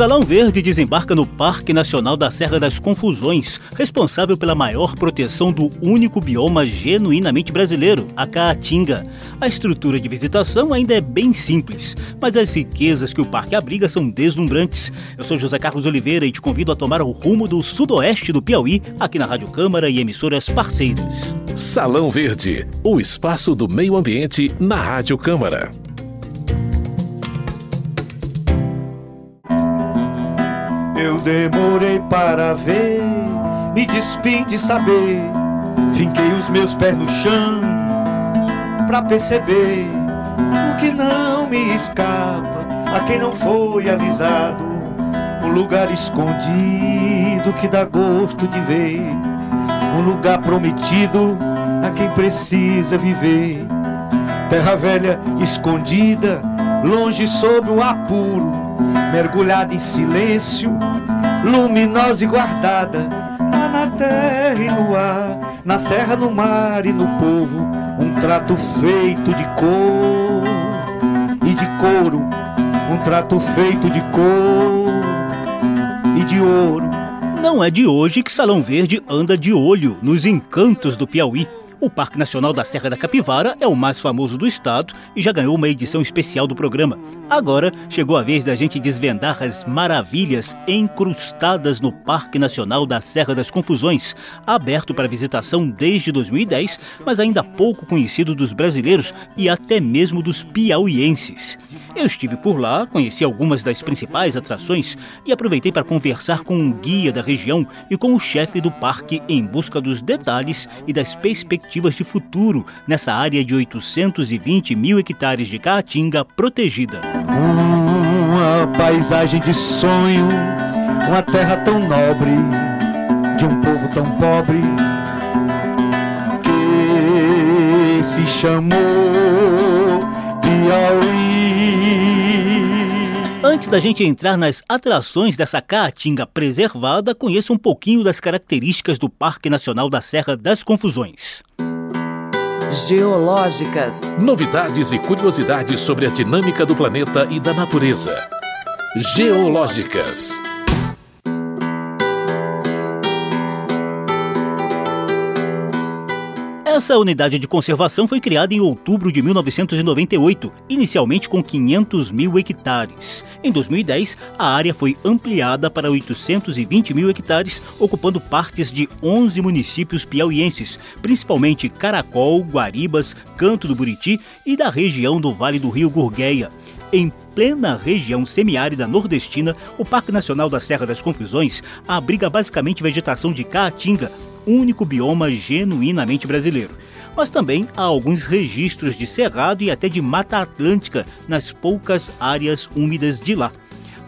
Salão Verde desembarca no Parque Nacional da Serra das Confusões, responsável pela maior proteção do único bioma genuinamente brasileiro, a Caatinga. A estrutura de visitação ainda é bem simples, mas as riquezas que o parque abriga são deslumbrantes. Eu sou José Carlos Oliveira e te convido a tomar o rumo do sudoeste do Piauí, aqui na Rádio Câmara e emissoras parceiras. Salão Verde, o espaço do meio ambiente na Rádio Câmara. Eu demorei para ver, me despi de saber. Finquei os meus pés no chão pra perceber o que não me escapa a quem não foi avisado. Um lugar escondido que dá gosto de ver. Um lugar prometido a quem precisa viver. Terra velha escondida, longe sob o apuro mergulhada em silêncio, luminosa e guardada, lá na terra e no ar, na serra, no mar e no povo, um trato feito de cor e de couro, um trato feito de cor e de ouro. Não é de hoje que Salão Verde anda de olho nos encantos do Piauí. O Parque Nacional da Serra da Capivara é o mais famoso do estado e já ganhou uma edição especial do programa. Agora chegou a vez da gente desvendar as maravilhas encrustadas no Parque Nacional da Serra das Confusões, aberto para visitação desde 2010, mas ainda pouco conhecido dos brasileiros e até mesmo dos piauienses. Eu estive por lá, conheci algumas das principais atrações e aproveitei para conversar com um guia da região e com o chefe do parque em busca dos detalhes e das perspectivas de futuro nessa área de 820 mil hectares de caatinga protegida. Uma paisagem de sonho, uma terra tão nobre, de um povo tão pobre, que se chamou Antes da gente entrar nas atrações dessa caatinga preservada, conheça um pouquinho das características do Parque Nacional da Serra das Confusões. Geológicas. Novidades e curiosidades sobre a dinâmica do planeta e da natureza. Geológicas. Essa unidade de conservação foi criada em outubro de 1998, inicialmente com 500 mil hectares. Em 2010, a área foi ampliada para 820 mil hectares, ocupando partes de 11 municípios piauienses, principalmente Caracol, Guaribas, Canto do Buriti e da região do Vale do Rio Gurgueia. Em plena região semiárida nordestina, o Parque Nacional da Serra das Confusões abriga basicamente vegetação de caatinga, único bioma genuinamente brasileiro. Mas também há alguns registros de cerrado e até de mata atlântica nas poucas áreas úmidas de lá.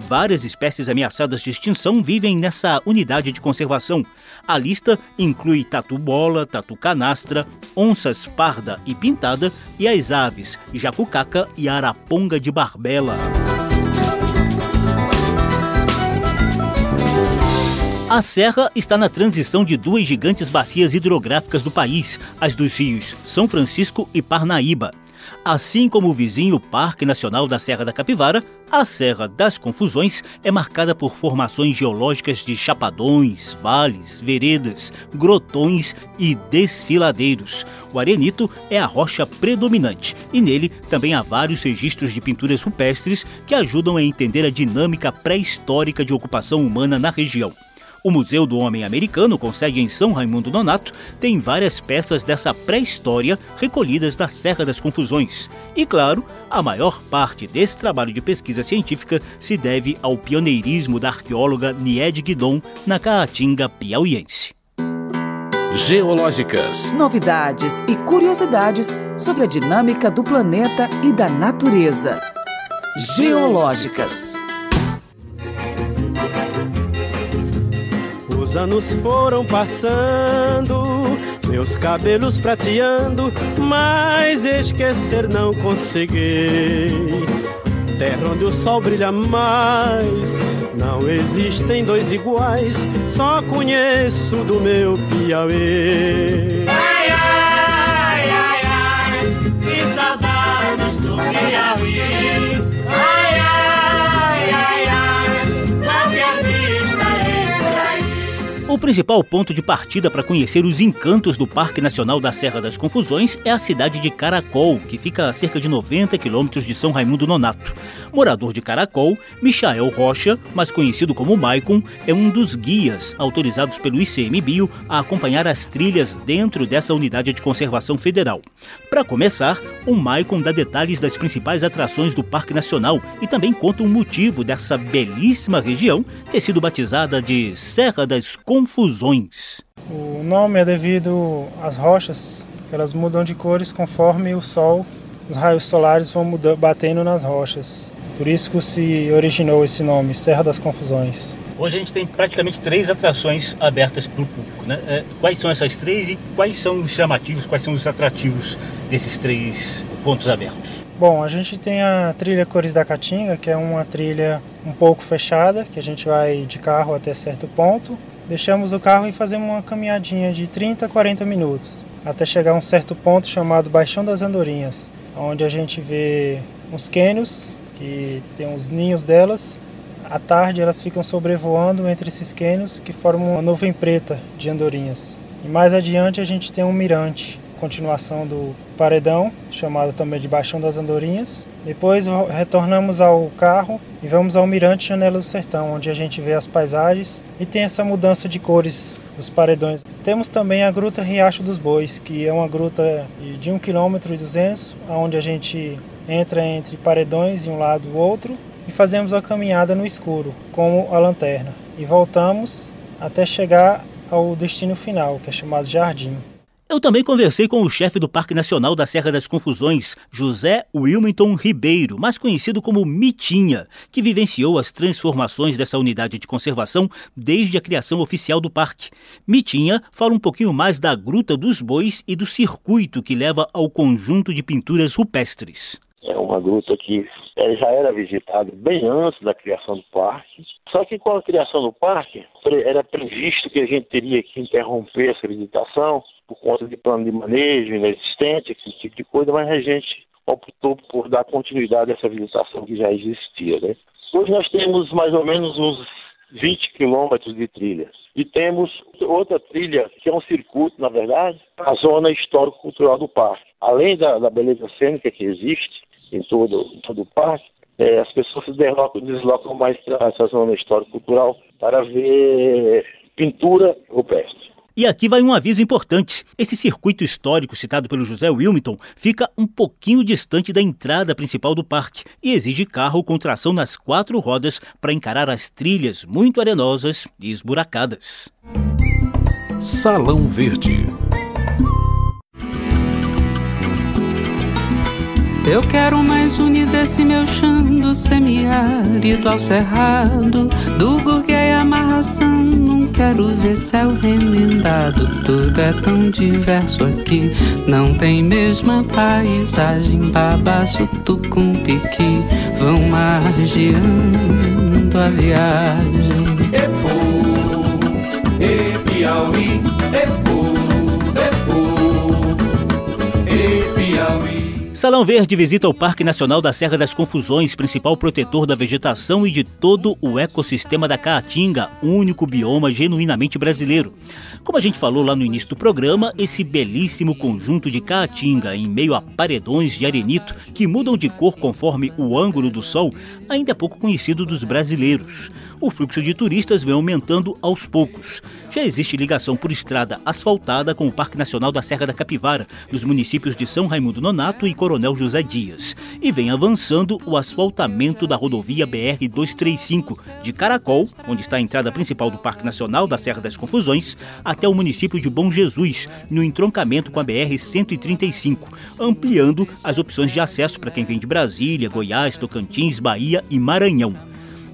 Várias espécies ameaçadas de extinção vivem nessa unidade de conservação. A lista inclui tatu-bola, tatu-canastra, onças parda e pintada e as aves jacucaca e araponga de barbela. A serra está na transição de duas gigantes bacias hidrográficas do país, as dos rios São Francisco e Parnaíba. Assim como o vizinho Parque Nacional da Serra da Capivara, a Serra das Confusões é marcada por formações geológicas de chapadões, vales, veredas, grotões e desfiladeiros. O arenito é a rocha predominante e nele também há vários registros de pinturas rupestres que ajudam a entender a dinâmica pré-histórica de ocupação humana na região. O Museu do Homem Americano, com sede em São Raimundo Nonato, tem várias peças dessa pré-história recolhidas da Serra das Confusões. E claro, a maior parte desse trabalho de pesquisa científica se deve ao pioneirismo da arqueóloga Nied Guidon na Caatinga piauiense. Geológicas. Novidades e curiosidades sobre a dinâmica do planeta e da natureza. Geológicas. Os anos foram passando, meus cabelos prateando, mas esquecer não consegui. Terra onde o sol brilha mais, não existem dois iguais, só conheço do meu Piauí. Principal ponto de partida para conhecer os encantos do Parque Nacional da Serra das Confusões é a cidade de Caracol, que fica a cerca de 90 quilômetros de São Raimundo Nonato. Morador de Caracol, Michael Rocha, mais conhecido como Maicon, é um dos guias autorizados pelo ICMBio a acompanhar as trilhas dentro dessa unidade de conservação federal. Para começar, o Maicon dá detalhes das principais atrações do Parque Nacional e também conta o motivo dessa belíssima região ter sido batizada de Serra das Confusões. O nome é devido às rochas, que elas mudam de cores conforme o sol, os raios solares vão mudando, batendo nas rochas. Por isso que se originou esse nome, Serra das Confusões. Hoje a gente tem praticamente três atrações abertas para o público. Né? É, quais são essas três e quais são os chamativos, quais são os atrativos desses três pontos abertos? Bom, a gente tem a trilha Cores da Caatinga, que é uma trilha um pouco fechada, que a gente vai de carro até certo ponto. Deixamos o carro e fazemos uma caminhadinha de 30 a 40 minutos, até chegar a um certo ponto chamado Baixão das Andorinhas, onde a gente vê uns cânions que tem os ninhos delas. À tarde elas ficam sobrevoando entre esses cânions que formam uma nuvem preta de andorinhas. E mais adiante a gente tem um mirante, continuação do paredão, chamado também de Baixão das Andorinhas. Depois retornamos ao carro e vamos ao mirante Janela do Sertão, onde a gente vê as paisagens e tem essa mudança de cores dos paredões. Temos também a Gruta Riacho dos Bois, que é uma gruta de 1,2 km, onde a gente entra entre paredões de um lado e outro e fazemos a caminhada no escuro, como a lanterna, e voltamos até chegar ao destino final, que é chamado Jardim. Eu também conversei com o chefe do Parque Nacional da Serra das Confusões, José Wilmington Ribeiro, mais conhecido como Mitinha, que vivenciou as transformações dessa unidade de conservação desde a criação oficial do parque. Mitinha fala um pouquinho mais da Gruta dos Bois e do circuito que leva ao conjunto de pinturas rupestres. É uma gruta que é, já era visitada bem antes da criação do parque. Só que com a criação do parque, era previsto que a gente teria que interromper essa visitação por conta de plano de manejo inexistente, esse tipo de coisa, mas a gente optou por dar continuidade a essa visitação que já existia. Né? Hoje nós temos mais ou menos uns 20 quilômetros de trilha. E temos outra trilha, que é um circuito, na verdade, a zona histórico-cultural do parque. Além da, da beleza cênica que existe, em todo, em todo o parque, é, as pessoas se deslocam, deslocam mais para essa zona histórico-cultural para ver pintura rupestre. E aqui vai um aviso importante. Esse circuito histórico citado pelo José Wilmington fica um pouquinho distante da entrada principal do parque e exige carro com tração nas quatro rodas para encarar as trilhas muito arenosas e esburacadas. Salão Verde Eu quero mais unir desse meu chão do semiárido ao cerrado, do gurguei amarração. Não quero ver céu remendado, tudo é tão diverso aqui. Não tem mesma paisagem, babaço, tucum, piqui. Vão margeando a viagem. Salão Verde visita o Parque Nacional da Serra das Confusões, principal protetor da vegetação e de todo o ecossistema da Caatinga, único bioma genuinamente brasileiro. Como a gente falou lá no início do programa, esse belíssimo conjunto de Caatinga, em meio a paredões de arenito que mudam de cor conforme o ângulo do sol, ainda é pouco conhecido dos brasileiros. O fluxo de turistas vem aumentando aos poucos. Já existe ligação por estrada asfaltada com o Parque Nacional da Serra da Capivara, nos municípios de São Raimundo Nonato e Coronel José Dias. E vem avançando o asfaltamento da rodovia BR-235, de Caracol, onde está a entrada principal do Parque Nacional da Serra das Confusões, até o município de Bom Jesus, no entroncamento com a BR-135, ampliando as opções de acesso para quem vem de Brasília, Goiás, Tocantins, Bahia e Maranhão.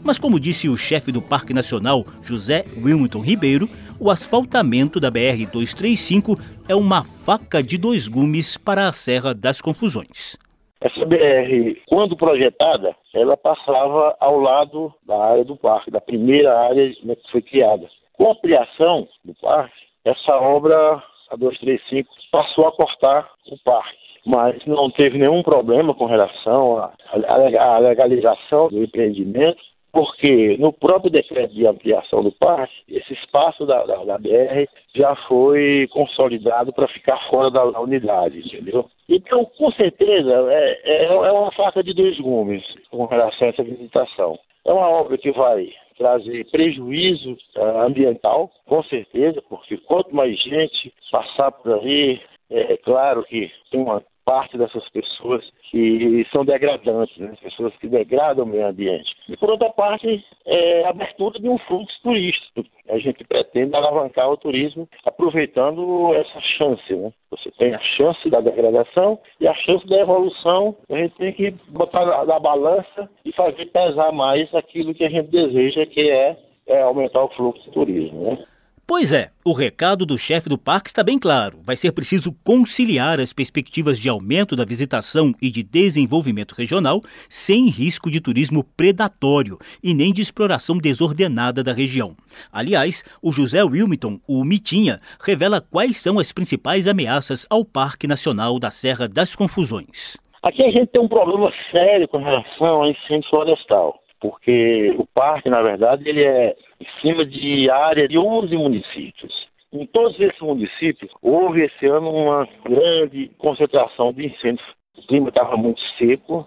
Mas, como disse o chefe do Parque Nacional, José Wilmington Ribeiro, o asfaltamento da BR-235 é uma faca de dois gumes para a Serra das Confusões. Essa BR, quando projetada, ela passava ao lado da área do parque, da primeira área que foi criada. Com a ampliação do parque, essa obra, a 235, passou a cortar o parque. Mas não teve nenhum problema com relação à legalização do empreendimento. Porque no próprio decreto de ampliação do parque, esse espaço da, da, da BR já foi consolidado para ficar fora da, da, unidade, entendeu? Então, com certeza, é, é, é uma faca de dois gumes com relação a essa visitação. É uma obra que vai trazer prejuízo uh, ambiental, com certeza, porque quanto mais gente passar por ali, é, é claro que uma parte dessas pessoas que são degradantes, né? pessoas que degradam o meio ambiente. E por outra parte, é a abertura de um fluxo turístico. A gente pretende alavancar o turismo aproveitando essa chance. Né? Você tem a chance da degradação e a chance da evolução. A gente tem que botar na, na balança e fazer pesar mais aquilo que a gente deseja, que é, é aumentar o fluxo de turismo. Né? Pois é, o recado do chefe do parque está bem claro. Vai ser preciso conciliar as perspectivas de aumento da visitação e de desenvolvimento regional sem risco de turismo predatório e nem de exploração desordenada da região. Aliás, o José Wilmington, o Mitinha, revela quais são as principais ameaças ao Parque Nacional da Serra das Confusões. Aqui a gente tem um problema sério com relação a incêndio florestal porque o parque, na verdade, ele é em cima de área de 11 municípios. Em todos esses municípios, houve esse ano uma grande concentração de incêndios. O clima estava muito seco,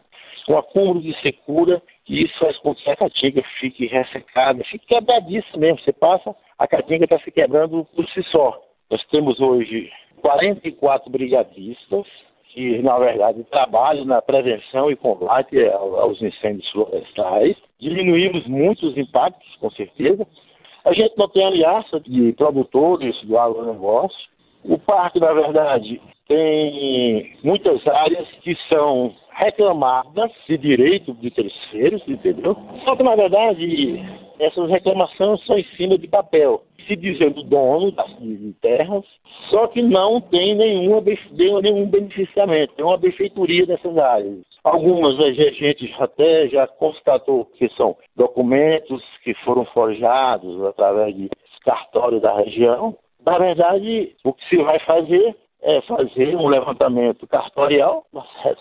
um acúmulo de secura, e isso faz com que a caatinga fique ressecada, fique quebradiça mesmo. Você passa, a caatinga está se quebrando por si só. Nós temos hoje 44 brigadistas, que, na verdade, trabalham na prevenção e combate aos incêndios florestais. Diminuímos muitos impactos, com certeza. A gente não tem aliança de produtores do agronegócio. O parque, na verdade, tem muitas áreas que são reclamadas de direito de terceiros, entendeu? Só que, na verdade, essas reclamações são em cima de papel se dizendo dono de terras, só que não tem nenhuma, nenhum beneficiamento, tem uma benfeitoria dessas áreas. Algumas a gente até já constatou que são documentos que foram forjados através de cartório da região. Na verdade, o que se vai fazer é fazer um levantamento cartorial,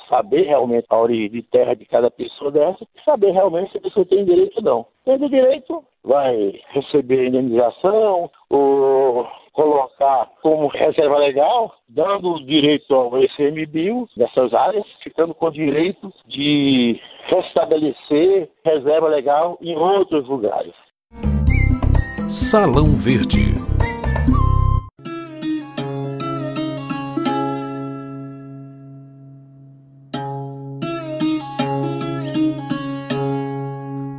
saber realmente a origem de terra de cada pessoa dessa e saber realmente se a pessoa tem direito ou não. Tendo direito, vai receber indenização ou colocar como reserva legal, dando direito ao ICMBio dessas áreas, ficando com direito de restabelecer reserva legal em outros lugares. Salão Verde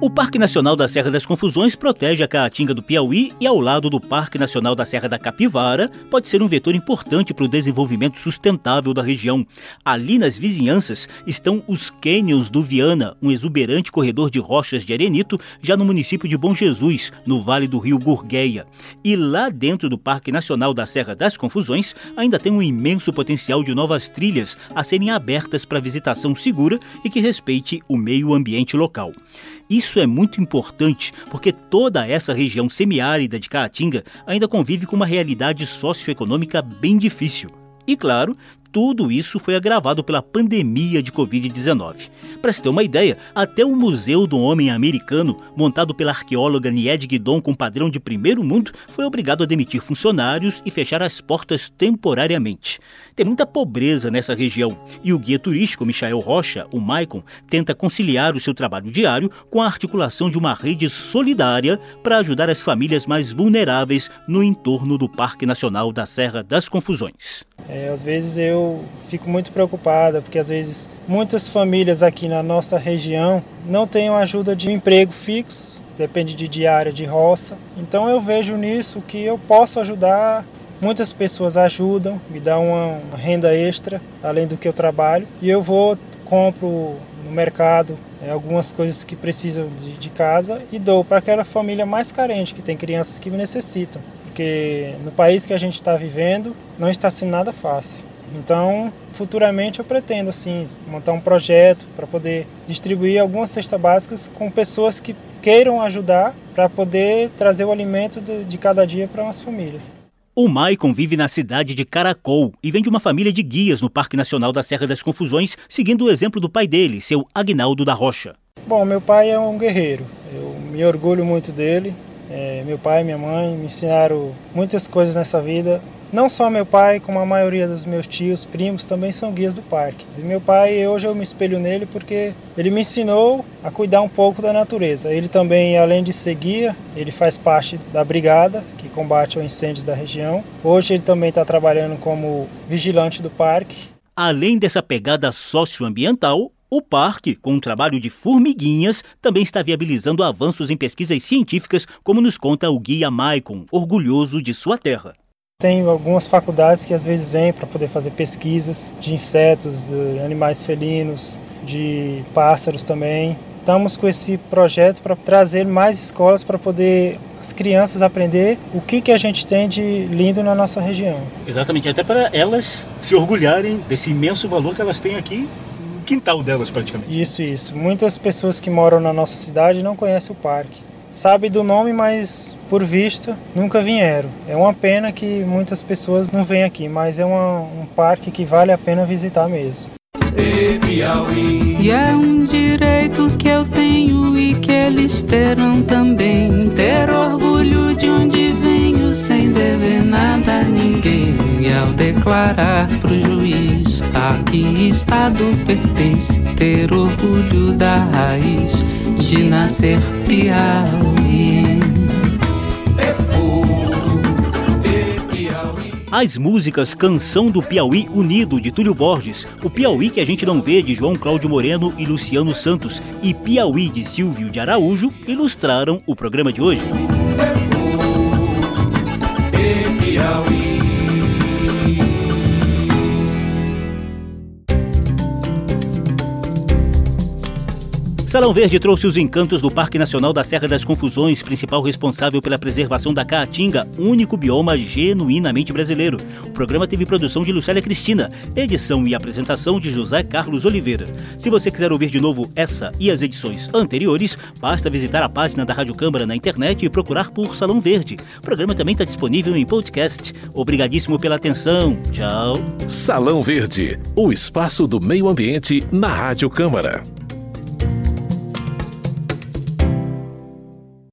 O Parque Nacional da Serra das Confusões protege a Caatinga do Piauí e, ao lado do Parque Nacional da Serra da Capivara, pode ser um vetor importante para o desenvolvimento sustentável da região. Ali nas vizinhanças estão os Canyons do Viana, um exuberante corredor de rochas de arenito, já no município de Bom Jesus, no vale do rio Gurgueia. E lá dentro do Parque Nacional da Serra das Confusões ainda tem um imenso potencial de novas trilhas a serem abertas para visitação segura e que respeite o meio ambiente local. Isso é muito importante porque toda essa região semiárida de Caatinga ainda convive com uma realidade socioeconômica bem difícil. E claro, tudo isso foi agravado pela pandemia de Covid-19. Para se ter uma ideia, até o Museu do Homem Americano, montado pela arqueóloga Nied Guidon com padrão de primeiro mundo, foi obrigado a demitir funcionários e fechar as portas temporariamente. Tem muita pobreza nessa região e o guia turístico Michael Rocha, o Maicon, tenta conciliar o seu trabalho diário com a articulação de uma rede solidária para ajudar as famílias mais vulneráveis no entorno do Parque Nacional da Serra das Confusões. É, às vezes eu fico muito preocupada porque às vezes muitas famílias aqui na nossa região não têm ajuda de um emprego fixo, depende de diária de roça. Então eu vejo nisso que eu posso ajudar Muitas pessoas ajudam, me dão uma, renda extra, além do que eu trabalho, e eu vou, compro no mercado é, algumas coisas que precisam de, de casa e dou para aquela família mais carente, que tem crianças que necessitam. Porque no país que a gente está vivendo, não está sendo nada fácil. Então, futuramente eu pretendo assim montar um projeto para poder distribuir algumas cestas básicas com pessoas que queiram ajudar para poder trazer o alimento de, cada dia para as famílias. O Maicon vive na cidade de Caracol e vem de uma família de guias no Parque Nacional da Serra das Confusões, seguindo o exemplo do pai dele, seu Agnaldo da Rocha. Bom, meu pai é um guerreiro. Eu me orgulho muito dele. É, meu pai e minha mãe me ensinaram muitas coisas nessa vida. Não só meu pai, como a maioria dos meus tios, primos, também são guias do parque. E meu pai, hoje eu me espelho nele porque ele me ensinou a cuidar um pouco da natureza. Ele também, além de ser guia, ele faz parte da brigada que combate os incêndios da região. Hoje ele também está trabalhando como vigilante do parque. Além dessa pegada socioambiental, o parque, com um trabalho de formiguinhas, também está viabilizando avanços em pesquisas científicas, como nos conta o guia Maicon, orgulhoso de sua terra. Tem algumas faculdades que às vezes vêm para poder fazer pesquisas de insetos, de animais felinos, de pássaros também. Estamos com esse projeto para trazer mais escolas para poder as crianças aprender o que, que a gente tem de lindo na nossa região. Exatamente, até para elas se orgulharem desse imenso valor que elas têm aqui quintal delas praticamente. Isso, isso. Muitas pessoas que moram na nossa cidade não conhecem o parque sabe do nome, mas por visto nunca vieram. É uma pena que muitas pessoas não vêm aqui, mas é uma, um parque que vale a pena visitar mesmo. E é um direito que eu tenho e que eles terão também. Ter orgulho de onde venho sem dever nada a ninguém. E ao declarar pro juiz a que estado pertence, ter orgulho da raiz de nascer piauiense. As músicas Canção do Piauí Unido, de Túlio Borges, O Piauí que a gente não vê, de João Cláudio Moreno e Luciano Santos, e Piauí, de Silvio de Araújo, ilustraram o programa de hoje. Piauí. Salão Verde trouxe os encantos do Parque Nacional da Serra das Confusões, principal responsável pela preservação da caatinga, único bioma genuinamente brasileiro. O programa teve produção de Lucélia Cristina, edição e apresentação de José Carlos Oliveira. Se você quiser ouvir de novo essa e as edições anteriores, basta visitar a página da Rádio Câmara na internet e procurar por Salão Verde. O programa também está disponível em podcast. Obrigadíssimo pela atenção. Tchau. Salão Verde, o espaço do meio ambiente na Rádio Câmara.